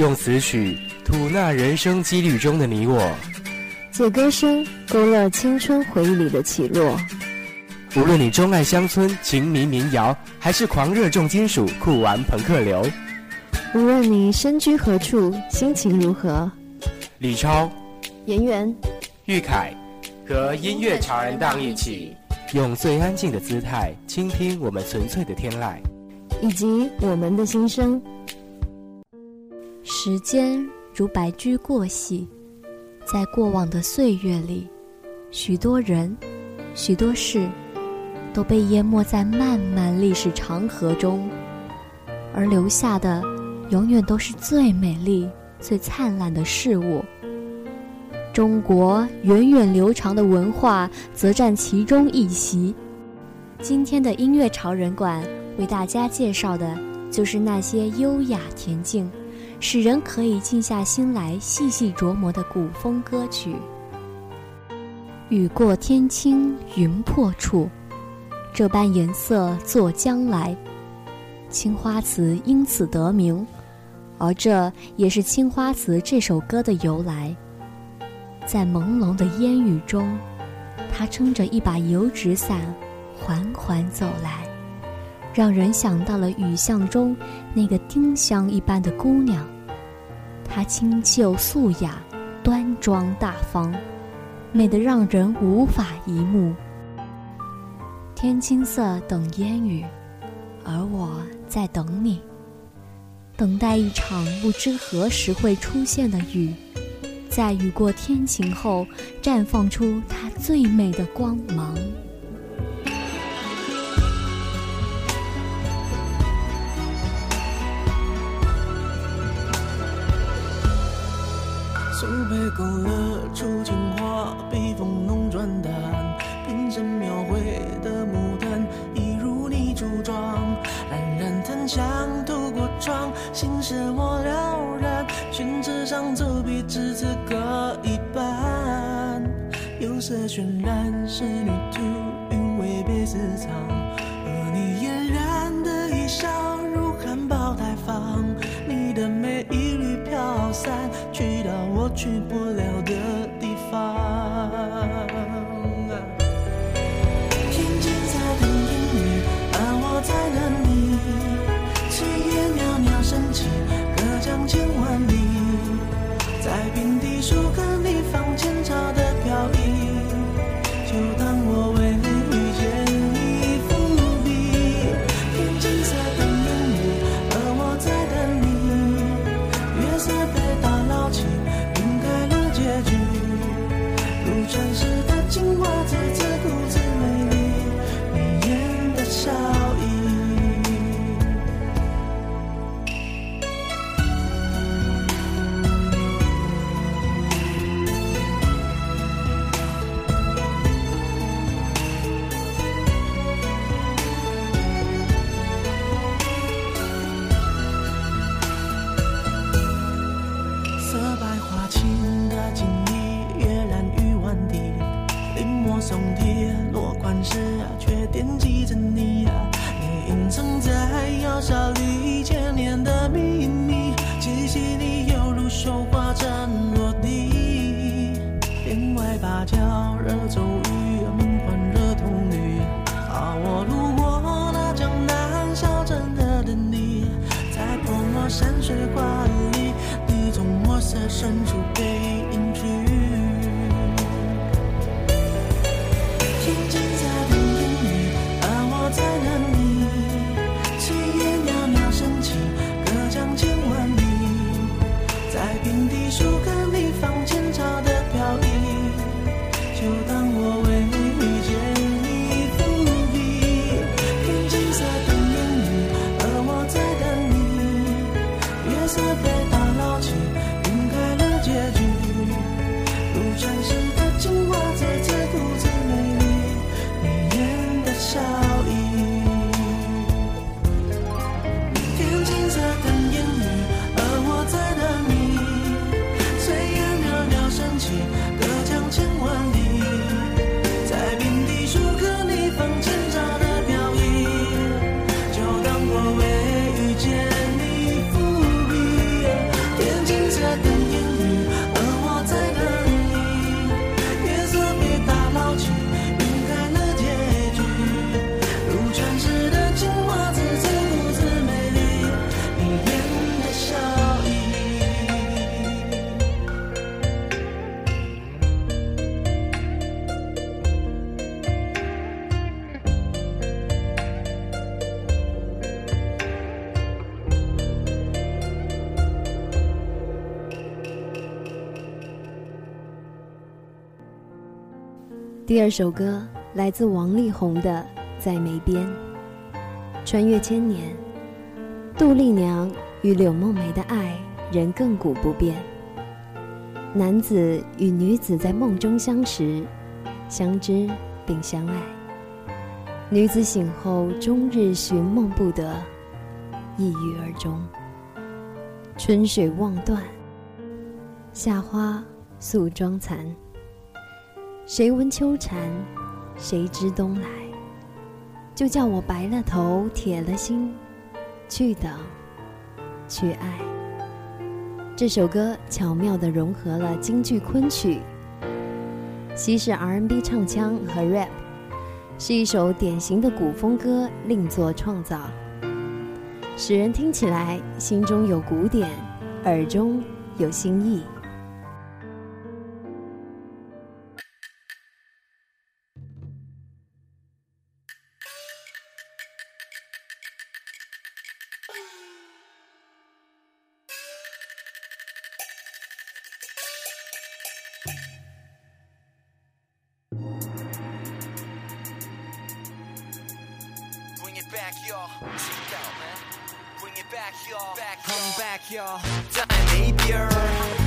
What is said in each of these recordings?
用词曲吐纳人生几率中的你我，借歌声勾勒青春回忆里的起落。无论你钟爱乡村情迷民谣，还是狂热重金属酷玩朋克流；无论你身居何处，心情如何，李超、严源、玉凯和音乐潮人档一起，用最安静的姿态倾听我们纯粹的天籁，以及我们的心声。时间如白驹过隙，在过往的岁月里，许多人、许多事都被淹没在漫漫历史长河中，而留下的永远都是最美丽、最灿烂的事物。中国源远流长的文化则占其中一席。今天的音乐潮人馆为大家介绍的就是那些优雅恬静。使人可以静下心来细细琢磨的古风歌曲。雨过天青云破处，这般颜色作将来。青花瓷因此得名，而这也是《青花瓷》这首歌的由来。在朦胧的烟雨中，他撑着一把油纸伞，缓缓走来。让人想到了雨巷中那个丁香一般的姑娘，她清秀素雅、端庄大方，美得让人无法移目。天青色等烟雨，而我在等你，等待一场不知何时会出现的雨，在雨过天晴后，绽放出它最美的光芒。勾勒出去不了的地方。第二首歌来自王力宏的《在梅边》。穿越千年，杜丽娘与柳梦梅的爱仍亘古不变。男子与女子在梦中相识、相知并相爱，女子醒后终日寻梦不得，抑郁而终。春水望断，夏花素妆残。谁闻秋蝉？谁知冬来？就叫我白了头，铁了心，去等，去爱。这首歌巧妙地融合了京剧昆曲、西式 R&B 唱腔和 rap，是一首典型的古风歌，另作创造，使人听起来心中有古典，耳中有新意。back, y'all. Check out, man. Bring it back, y'all. Back, y'all. Back, y'all.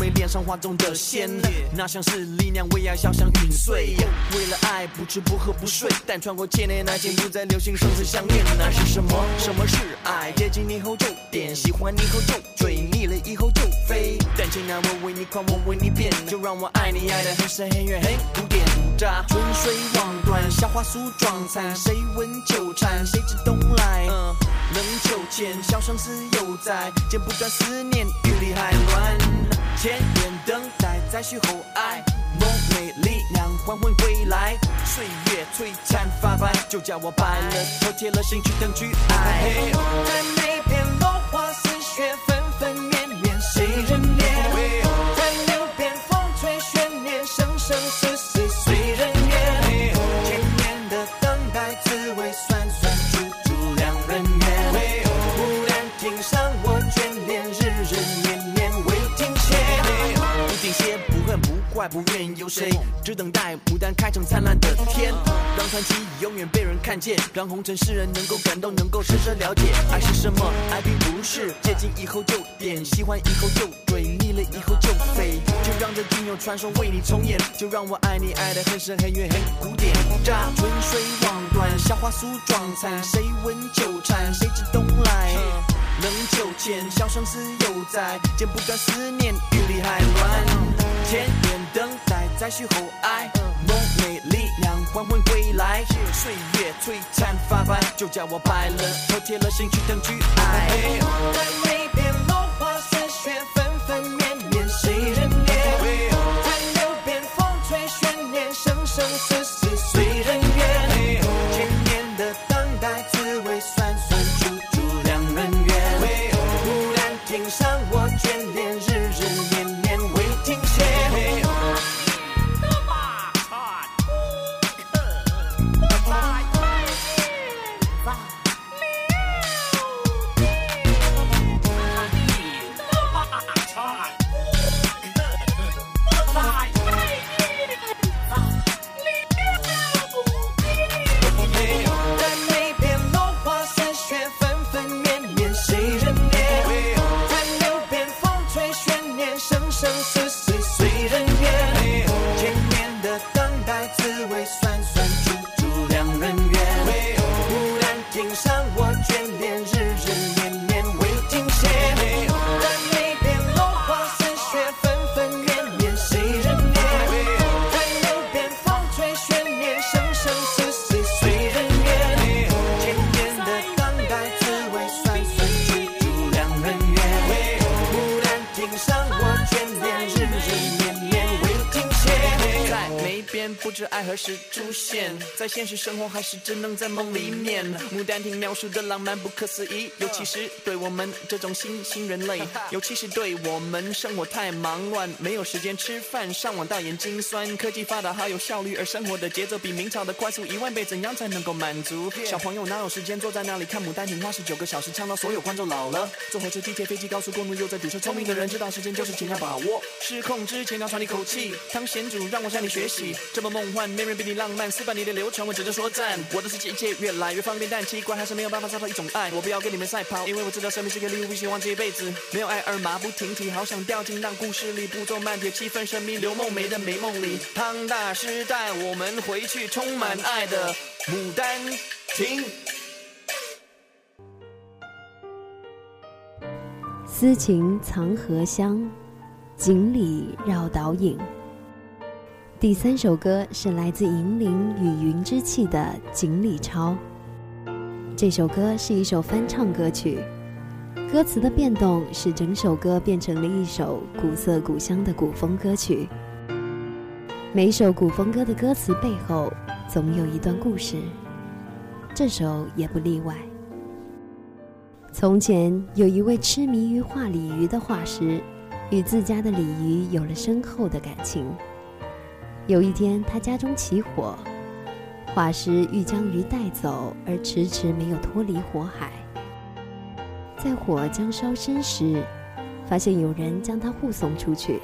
儿。脸上画中的仙，那像是力量为爱，箫香陨碎。为了爱不吃不喝不睡，但穿过千年，爱情不再流行生死相恋。那是什么？什么是爱？接近你后就点，喜欢你后就追，腻了以后就飞。但请让我为你狂，我为你变，就让我爱你爱的很深很远很古典。春水望断，夏花素妆残，谁闻秋蝉？谁知冬来？冷秋千，箫声似犹在，剪不断思念，雨里还乱。千年等待，再续后爱，梦美丽娘还魂归来，岁月璀璨发白，就叫我白了头，铁了心去等去爱。在那片落花似雪，不愿有谁，只等待牡丹开成灿烂的天，让传奇永远被人看见，让红尘世人能够感动，能够深深了解爱是什么。爱并不是接近以后就点，喜欢以后就追，腻了以后就飞。就让这金庸传说为你重演，就让我爱你爱得很深很远很古典。春水望断，夏花素妆残，谁闻秋蝉？谁知冬来？冷秋千，箫声似犹在，剪不断思念，雨里还乱。千年等待，再续后爱，梦美力量还魂归来。岁月璀璨发白，就叫我白了头，铁了心去等去爱。不知爱何时出现，在现实生活还是只能在梦里面。牡丹亭描述的浪漫不可思议，尤其是对我们这种新新人类，尤其是对我们生活太忙乱，没有时间吃饭，上网到眼睛酸。科技发达好有效率，而生活的节奏比明朝的快速一万倍，怎样才能够满足？小朋友哪有时间坐在那里看牡丹亭花十九个小时，唱到所有观众老了。坐火车、地铁、飞机、高速公路又在堵车，聪明的人知道时间就是尽量把握。失控之前要喘一口气，当贤主让我向你学习，这么梦幻，没人比你浪漫。四百年的流传，我只能说赞。我的世界一切越来越方便，但奇怪还是没有办法找到一种爱。我不要跟你们赛跑，因为我知道生命是个礼物，不希望这一辈子没有爱而马不停蹄。好想掉进那故事里，步骤慢铁，气氛神秘，刘梦梅的美梦里。汤大师带，我们回去充满爱的牡丹亭。私情藏荷香，锦里绕岛影。第三首歌是来自银铃与云之气的《锦鲤抄》。这首歌是一首翻唱歌曲，歌词的变动使整首歌变成了一首古色古香的古风歌曲。每首古风歌的歌词背后总有一段故事，这首也不例外。从前有一位痴迷于画鲤鱼的画师，与自家的鲤鱼有了深厚的感情。有一天，他家中起火，画师欲将鱼带走，而迟迟没有脱离火海。在火将烧深时，发现有人将他护送出去。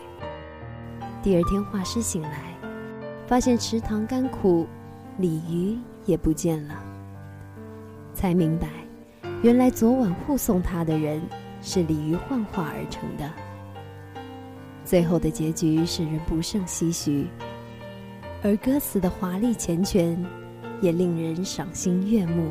第二天，画师醒来，发现池塘干枯，鲤鱼也不见了，才明白。原来昨晚护送他的人是鲤鱼幻化而成的。最后的结局使人不胜唏嘘，而歌词的华丽缱绻也令人赏心悦目。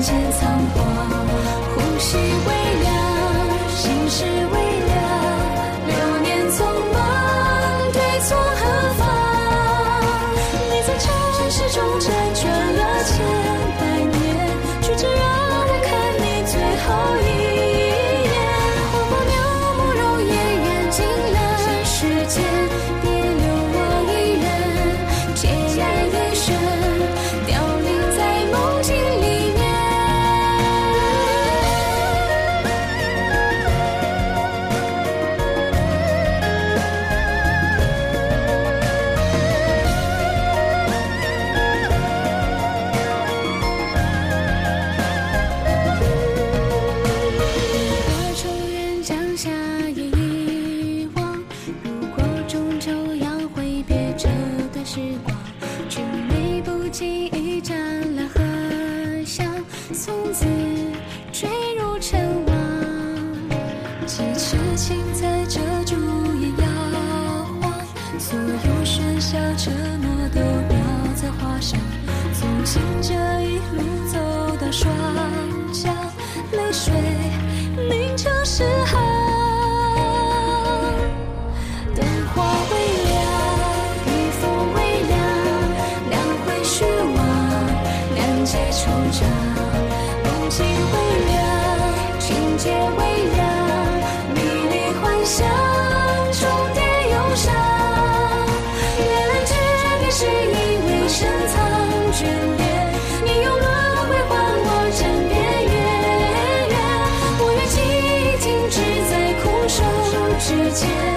间苍黄，呼吸微凉，心事微。前，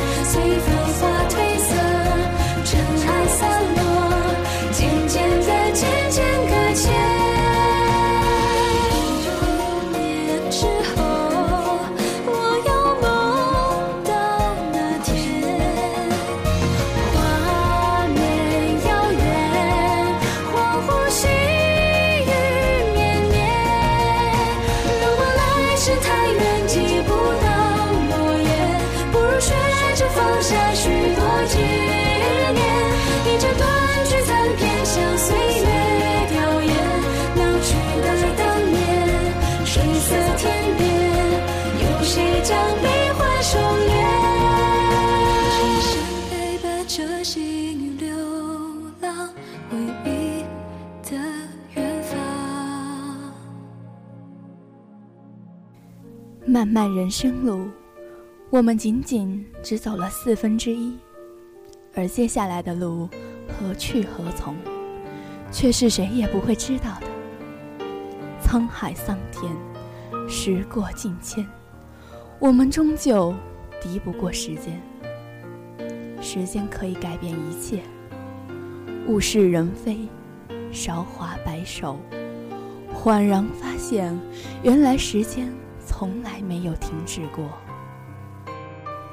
将悲欢收敛？只想陪伴着幸运流浪，回忆的远方。漫漫人生路，我们仅仅只走了四分之一，而接下来的路何去何从，却是谁也不会知道的。沧海桑田，时过境迁，我们终究敌不过时间。时间可以改变一切，物是人非，韶华白首，恍然发现，原来时间从来没有停止过。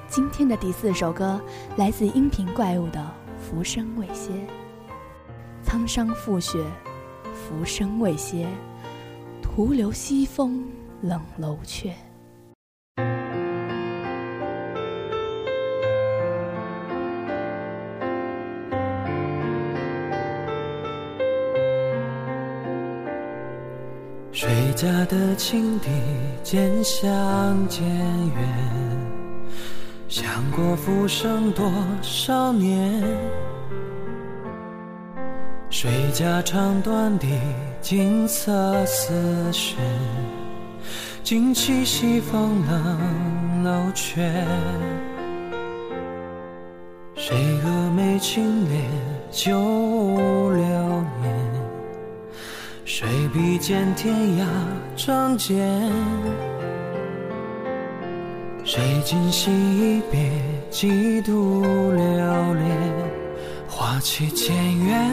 今天的第四首歌来自音频怪物的《浮生未歇》。沧桑覆雪，浮生未歇，徒留西风冷楼阙。家的青笛渐响渐远，想过浮生多少年。谁家长短的锦瑟丝弦，惊起西风冷楼阙。谁蛾眉轻敛旧流年？谁比肩天涯仗剑？谁今夕一别，几度流连？花期渐远，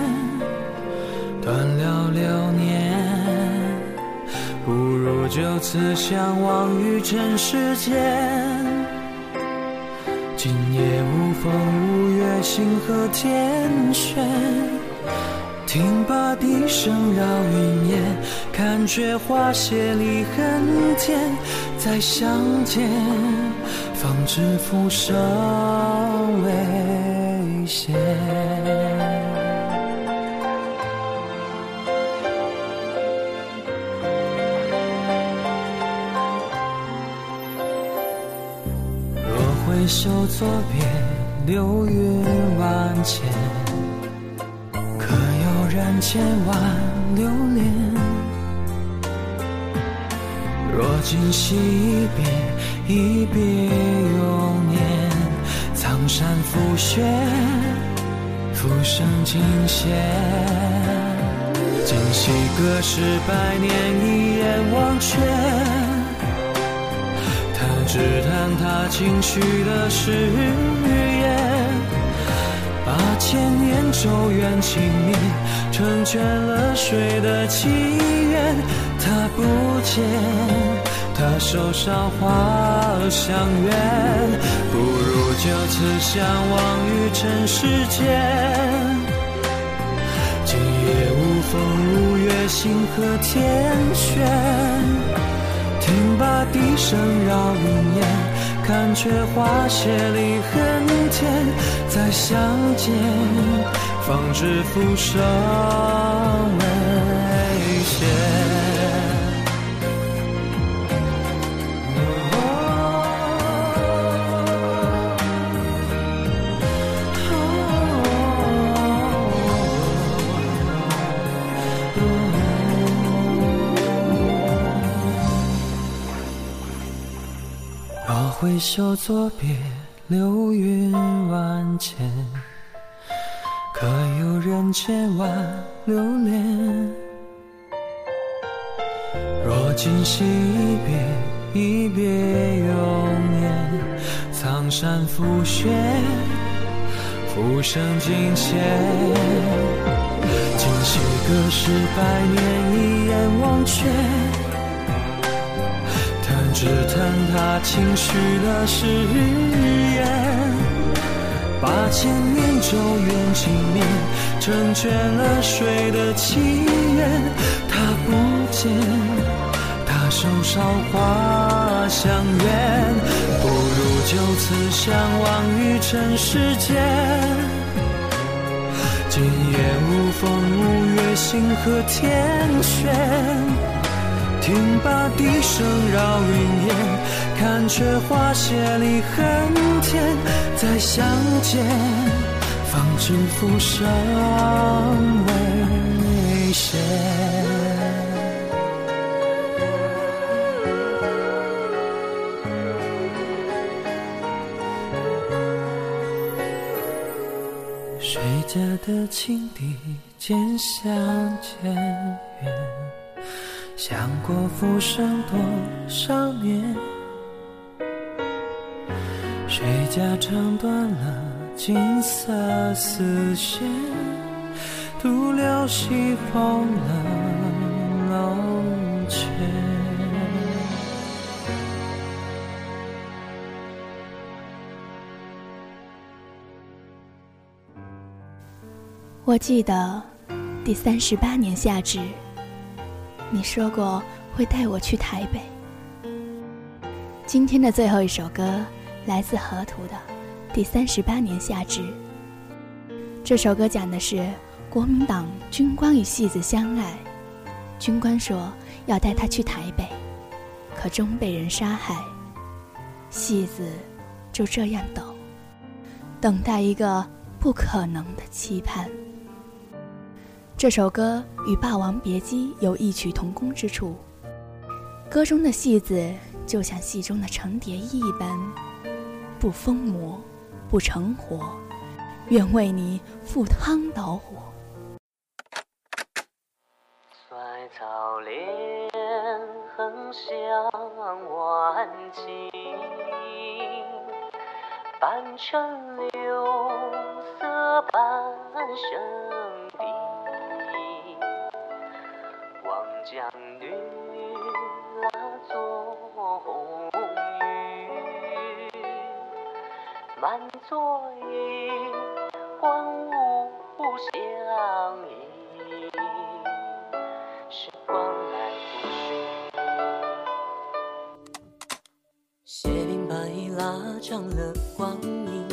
断了流年。不如就此相忘于尘世间。今夜无风无月，星河天悬。听罢笛声绕云烟，看却花谢离恨天。再相见，方知浮生未歇。若回首作别，流云万千。可有人千万留恋？若今夕一别，一别永年。苍山覆雪，浮生尽歇。今夕隔世百年，一眼忘却。他只叹他轻许的誓言。千年咒怨轻灭，成全了谁的祈愿？他不见，他手上花相约，不如就此相忘于尘世间。今夜无风无月，星河天悬。听罢笛声绕云烟，看却花谢离恨天。再相见，方知浮生若回首作别，流云万千，可有人千万留恋？若今夕一别，一别永年。苍山覆雪，浮生尽切。今夕隔世百年，一眼忘却。弹指弹他轻许了誓言，把千年咒怨轻念，成全了谁的祈愿？他不见，他手梢花相约，不如就此相忘于尘世间。今夜无风无月，星河天悬。听罢笛声绕云烟，看却花谢离恨天。再相见，方知浮生未歇。谁家的青笛渐相渐远？想过浮生多少年？谁家唱断了金色丝线，徒留西风冷楼阙。我记得第三十八年夏至，你说过会带我去台北。今天的最后一首歌来自河图的《第三十八年夏至》。这首歌讲的是国民党军官与戏子相爱，军官说要带他去台北，可终被人杀害，戏子就这样等，等待一个不可能的期盼。这首歌与《霸王别姬》有异曲同工之处。歌中的戏子就像戏中的程蝶衣一般，不疯魔，不成活，愿为你赴汤蹈火。衰草连横向晚晴，半城柳色半生地。望江女拉作红雨，满座椅，欢舞相依。时光来不去。斜鬓白衣拉长了光阴，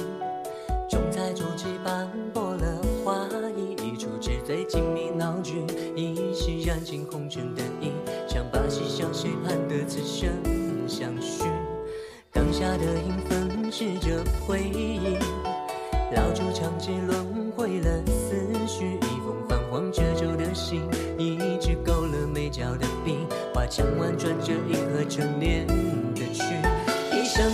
重在竹枝斑驳了花意，一出纸醉金迷一袭染尽红尘的衣，像把戏向谁盼得此生相许。当下的影分饰着回忆，老竹长枝轮回了思绪，一封泛黄褶皱的信，一支勾勒眉角的笔，花腔婉转着银河沉淀的曲，一场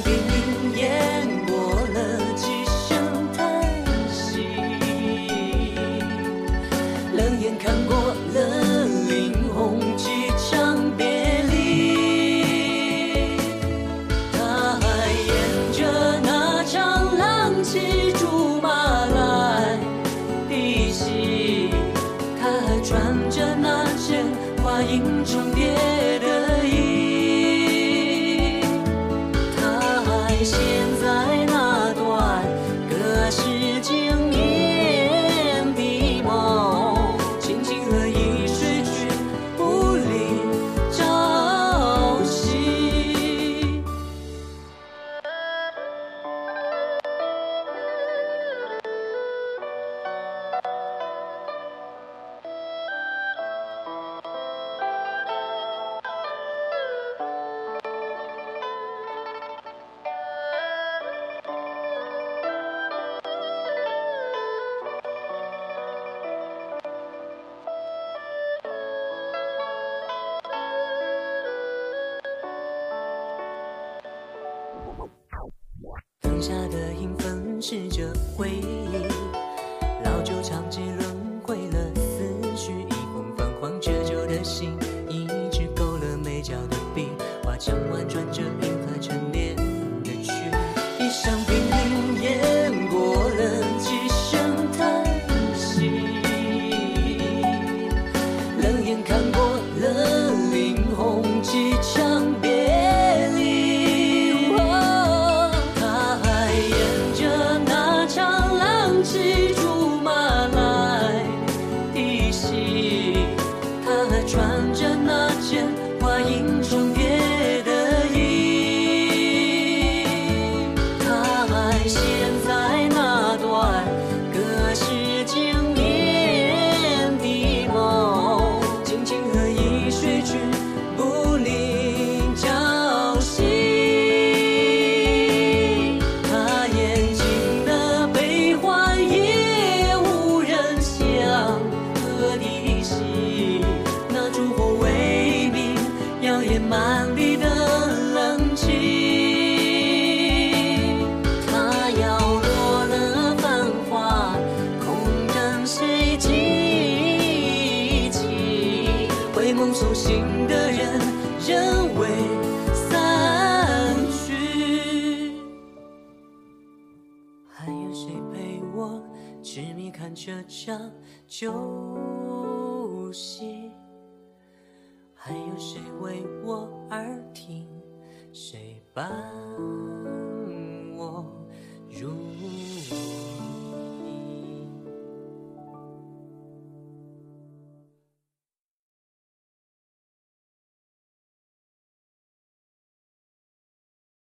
满地的冷清，它摇落了繁华，空等谁记起？回梦送行的人仍未散去，还有谁陪我痴迷看这场旧？好吧。